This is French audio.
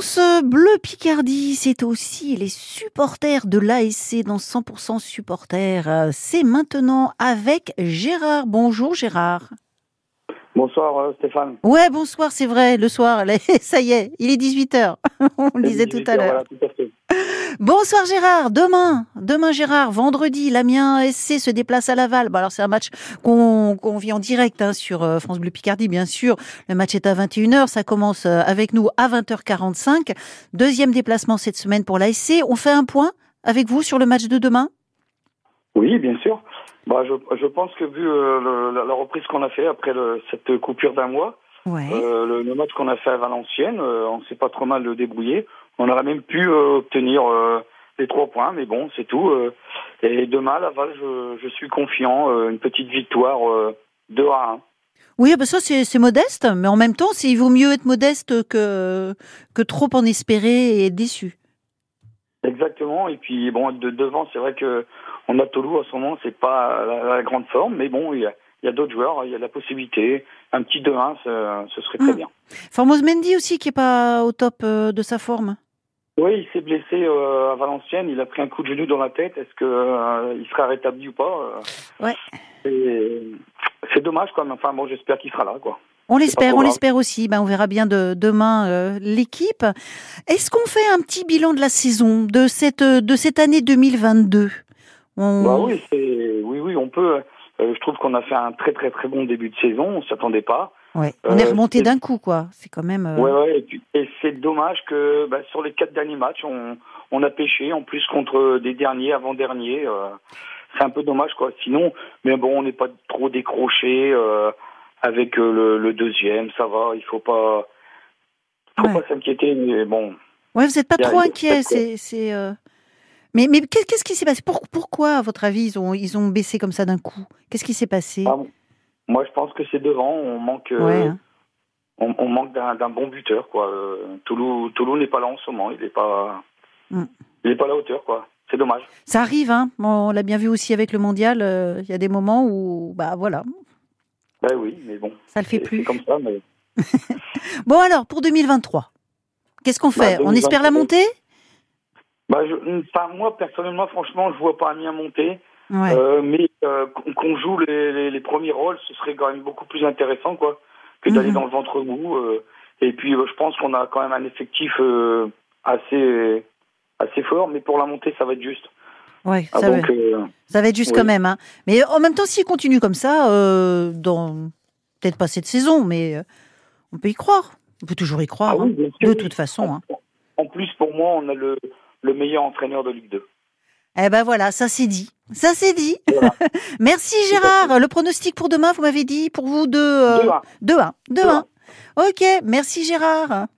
France Bleu Picardie, c'est aussi les supporters de l'ASC dans 100% supporters. C'est maintenant avec Gérard. Bonjour Gérard. Bonsoir euh, Stéphane. Ouais, bonsoir, c'est vrai, le soir, ça y est, il est 18h. On le disait tout à l'heure. Bonsoir Gérard, demain, demain Gérard, vendredi, l'Amiens SC se déplace à Laval. Bon, alors c'est un match qu'on vit en direct hein, sur euh, France Bleu Picardie, bien sûr. Le match est à 21h, ça commence euh, avec nous à 20h45. Deuxième déplacement cette semaine pour l'ASC. On fait un point avec vous sur le match de demain? Oui, bien sûr. Bah, je, je pense que vu euh, la, reprise qu'on a fait après le, cette coupure d'un mois, euh, le, le, match qu'on a fait à Valenciennes, euh, on s'est pas trop mal débrouillé. On aurait même pu obtenir les trois points, mais bon, c'est tout. et demain, Laval, je, je suis confiant, une petite victoire 2 à 1. Oui, bah ça c'est modeste, mais en même temps, il vaut mieux être modeste que, que trop en espérer et être déçu. Exactement. Et puis bon, de devant, c'est vrai que on a Toulouse en ce moment, c'est pas la, grande forme, mais bon, il y a, d'autres joueurs, il y a la possibilité. Un petit 2-1, ce, serait très hmm. bien. Formose Mendy aussi, qui est pas au top euh, de sa forme. Oui, il s'est blessé euh, à Valenciennes. Il a pris un coup de genou dans la tête. Est-ce que euh, il sera rétabli ou pas Ouais. C'est dommage, quoi. Mais enfin, bon, j'espère qu'il sera là, quoi. On l'espère, on l'espère aussi. Ben, on verra bien de, demain l'équipe. Est-ce qu'on fait un petit bilan de la saison de cette de cette année 2022 bah oui, oui, oui, on peut. Euh, je trouve qu'on a fait un très très très bon début de saison. On s'attendait pas. Ouais. On est euh, remonté d'un coup, quoi. C'est quand même. Euh, ouais, ouais. Et, dommage que bah, sur les quatre derniers matchs, on, on a pêché en plus contre des derniers, avant-derniers. c'est un peu dommage, quoi. Sinon, mais bon, on n'est pas trop décroché avec le, deuxième. Ça va. Il faut pas, faut pas s'inquiéter. Mais bon. Ouais, vous n'êtes pas trop inquiet. C'est. Mais, mais qu'est-ce qui s'est passé? Pourquoi, à votre avis, ils ont, ils ont baissé comme ça d'un coup? Qu'est-ce qui s'est passé? Ah, Moi, je pense que c'est devant. On manque, euh, hein. On, manque d'un bon buteur. Quoi. Euh, Toulouse, Toulouse n'est pas là en ce moment. Il n'est pas, mm. il pas à la hauteur. Quoi. C'est dommage. Ça arrive. Hein on l'a bien vu aussi avec le mondial. Euh, il y a des moments où, bah voilà. Ben oui, mais bon. Ça le fait plus. comme ça, mais... bon alors, pour 2023, qu'est-ce qu'on fait? Bah, On espère la montée? Bah, je, moi personnellement, franchement, je vois pas Amiens monter. Euh, mais euh, qu'on joue les, les, premiers rôles, ce serait quand même beaucoup plus intéressant, quoi, d'aller mhm. dans le ventre mou. Euh. et puis, je pense qu'on a quand même un effectif assez assez fort, mais pour la montée, ça va être juste. Ouais, ah, ça, va, ça va être juste quand même. Hein. Mais en même temps, s'il continue comme ça, dans peut-être pas cette saison, mais on peut y croire. On peut toujours y croire, ah hein. de toute façon. Hein. En plus, pour moi, on a le le meilleur entraîneur de Ligue 2. Eh ben voilà, ça c'est dit. Ça c'est dit. Merci Gérard. Le pronostic pour demain, vous m'avez dit, pour vous, de 2-1. 2-1. 2-1. Ok, merci Gérard.